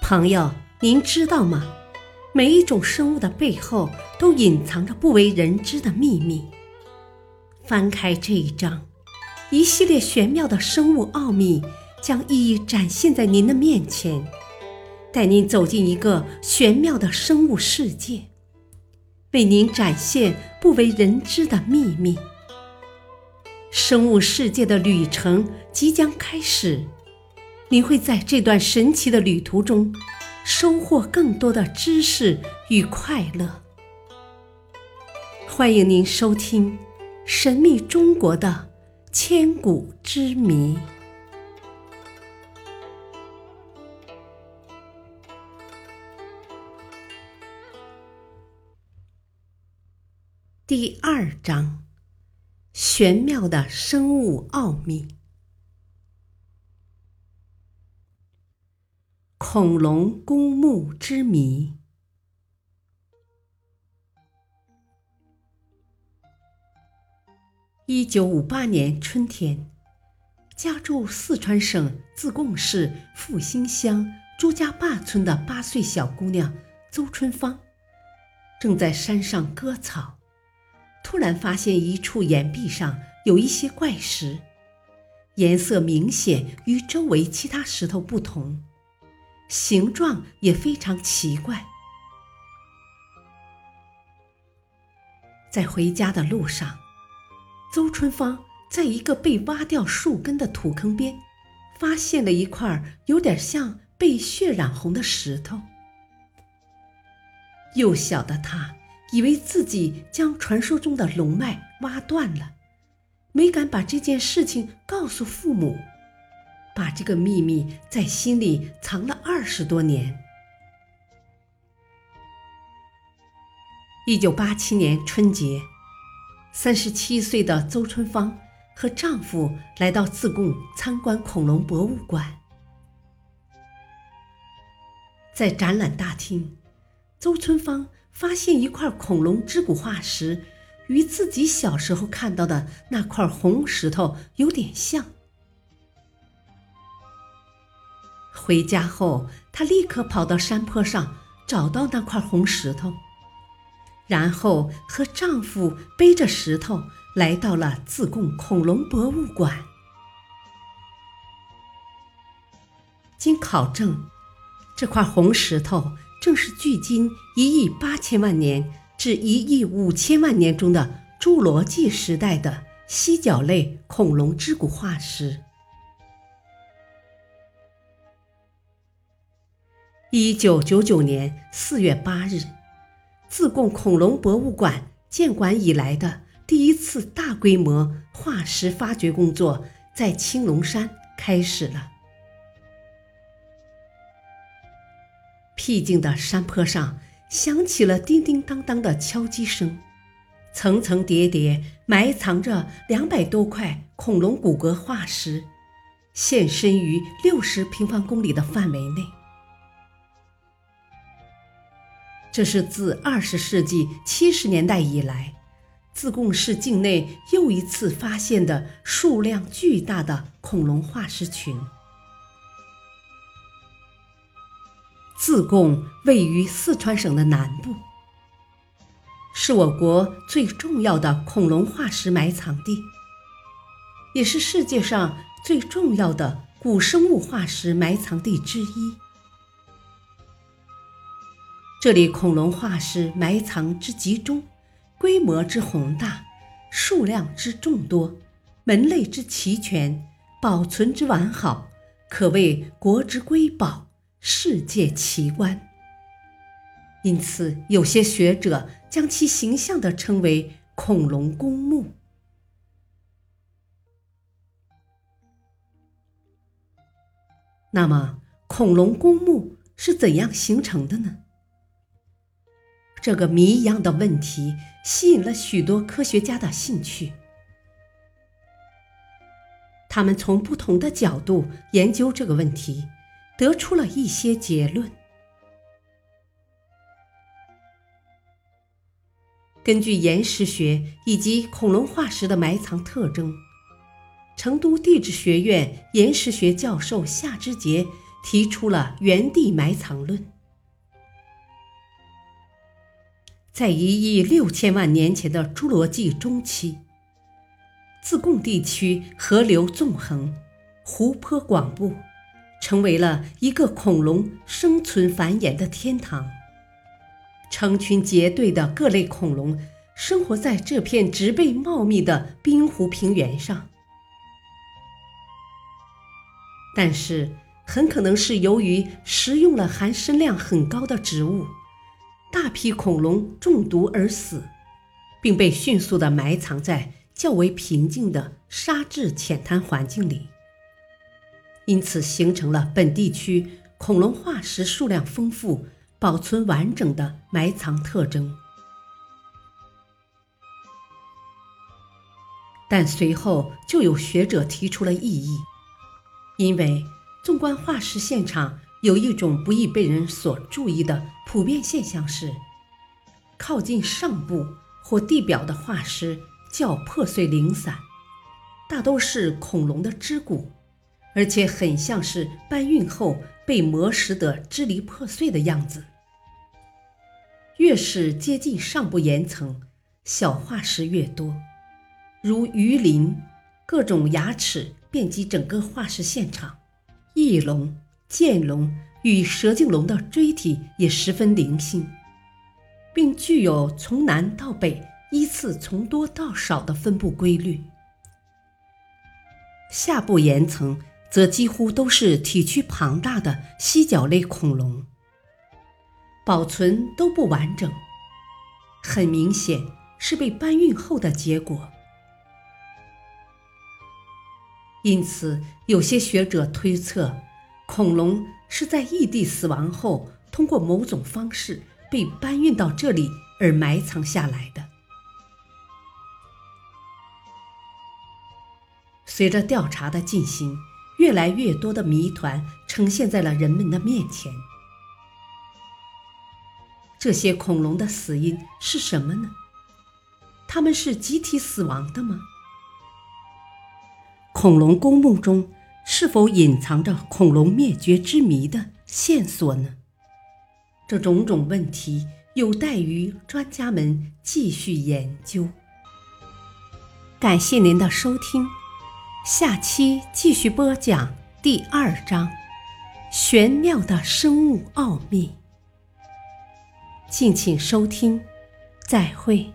朋友，您知道吗？每一种生物的背后都隐藏着不为人知的秘密。翻开这一章，一系列玄妙的生物奥秘将一一展现在您的面前，带您走进一个玄妙的生物世界，为您展现不为人知的秘密。生物世界的旅程即将开始。你会在这段神奇的旅途中收获更多的知识与快乐。欢迎您收听《神秘中国的千古之谜》第二章：玄妙的生物奥秘。恐龙公墓之谜。一九五八年春天，家住四川省自贡市复兴乡朱家坝村的八岁小姑娘邹春芳，正在山上割草，突然发现一处岩壁上有一些怪石，颜色明显与周围其他石头不同。形状也非常奇怪。在回家的路上，邹春芳在一个被挖掉树根的土坑边，发现了一块有点像被血染红的石头。幼小的他以为自己将传说中的龙脉挖断了，没敢把这件事情告诉父母。把这个秘密在心里藏了二十多年。一九八七年春节，三十七岁的邹春芳和丈夫来到自贡参观恐龙博物馆。在展览大厅，邹春芳发现一块恐龙肢骨化石，与自己小时候看到的那块红石头有点像。回家后，她立刻跑到山坡上找到那块红石头，然后和丈夫背着石头来到了自贡恐龙博物馆。经考证，这块红石头正是距今一亿八千万年至一亿五千万年中的侏罗纪时代的犀角类恐龙之骨化石。一九九九年四月八日，自贡恐龙博物馆建馆以来的第一次大规模化石发掘工作在青龙山开始了。僻静的山坡上响起了叮叮当当的敲击声，层层叠叠埋藏着两百多块恐龙骨骼化石，现身于六十平方公里的范围内。这是自二十世纪七十年代以来，自贡市境内又一次发现的数量巨大的恐龙化石群。自贡位于四川省的南部，是我国最重要的恐龙化石埋藏地，也是世界上最重要的古生物化石埋藏地之一。这里恐龙化石埋藏之集中，规模之宏大，数量之众多，门类之齐全，保存之完好，可谓国之瑰宝，世界奇观。因此，有些学者将其形象地称为“恐龙公墓”。那么，恐龙公墓是怎样形成的呢？这个谜一样的问题吸引了许多科学家的兴趣。他们从不同的角度研究这个问题，得出了一些结论。根据岩石学以及恐龙化石的埋藏特征，成都地质学院岩石学教授夏之杰提出了原地埋藏论。在一亿六千万年前的侏罗纪中期，自贡地区河流纵横，湖泊广布，成为了一个恐龙生存繁衍的天堂。成群结队的各类恐龙生活在这片植被茂密的冰湖平原上，但是很可能是由于食用了含砷量很高的植物，大批恐龙中毒而死，并被迅速地埋藏在较为平静的沙质浅滩环境里，因此形成了本地区恐龙化石数量丰富。保存完整的埋藏特征，但随后就有学者提出了异议，因为纵观化石现场，有一种不易被人所注意的普遍现象是，靠近上部或地表的化石较破碎零散，大都是恐龙的肢骨，而且很像是搬运后。被磨蚀得支离破碎的样子。越是接近上部岩层，小化石越多，如鱼鳞、各种牙齿遍及整个化石现场。翼龙、剑龙与蛇颈龙的椎体也十分灵性，并具有从南到北依次从多到少的分布规律。下部岩层。则几乎都是体躯庞大的蜥脚类恐龙，保存都不完整，很明显是被搬运后的结果。因此，有些学者推测，恐龙是在异地死亡后，通过某种方式被搬运到这里而埋藏下来的。随着调查的进行。越来越多的谜团呈现在了人们的面前。这些恐龙的死因是什么呢？它们是集体死亡的吗？恐龙公墓中是否隐藏着恐龙灭绝之谜的线索呢？这种种问题有待于专家们继续研究。感谢您的收听。下期继续播讲第二章：玄妙的生物奥秘。敬请收听，再会。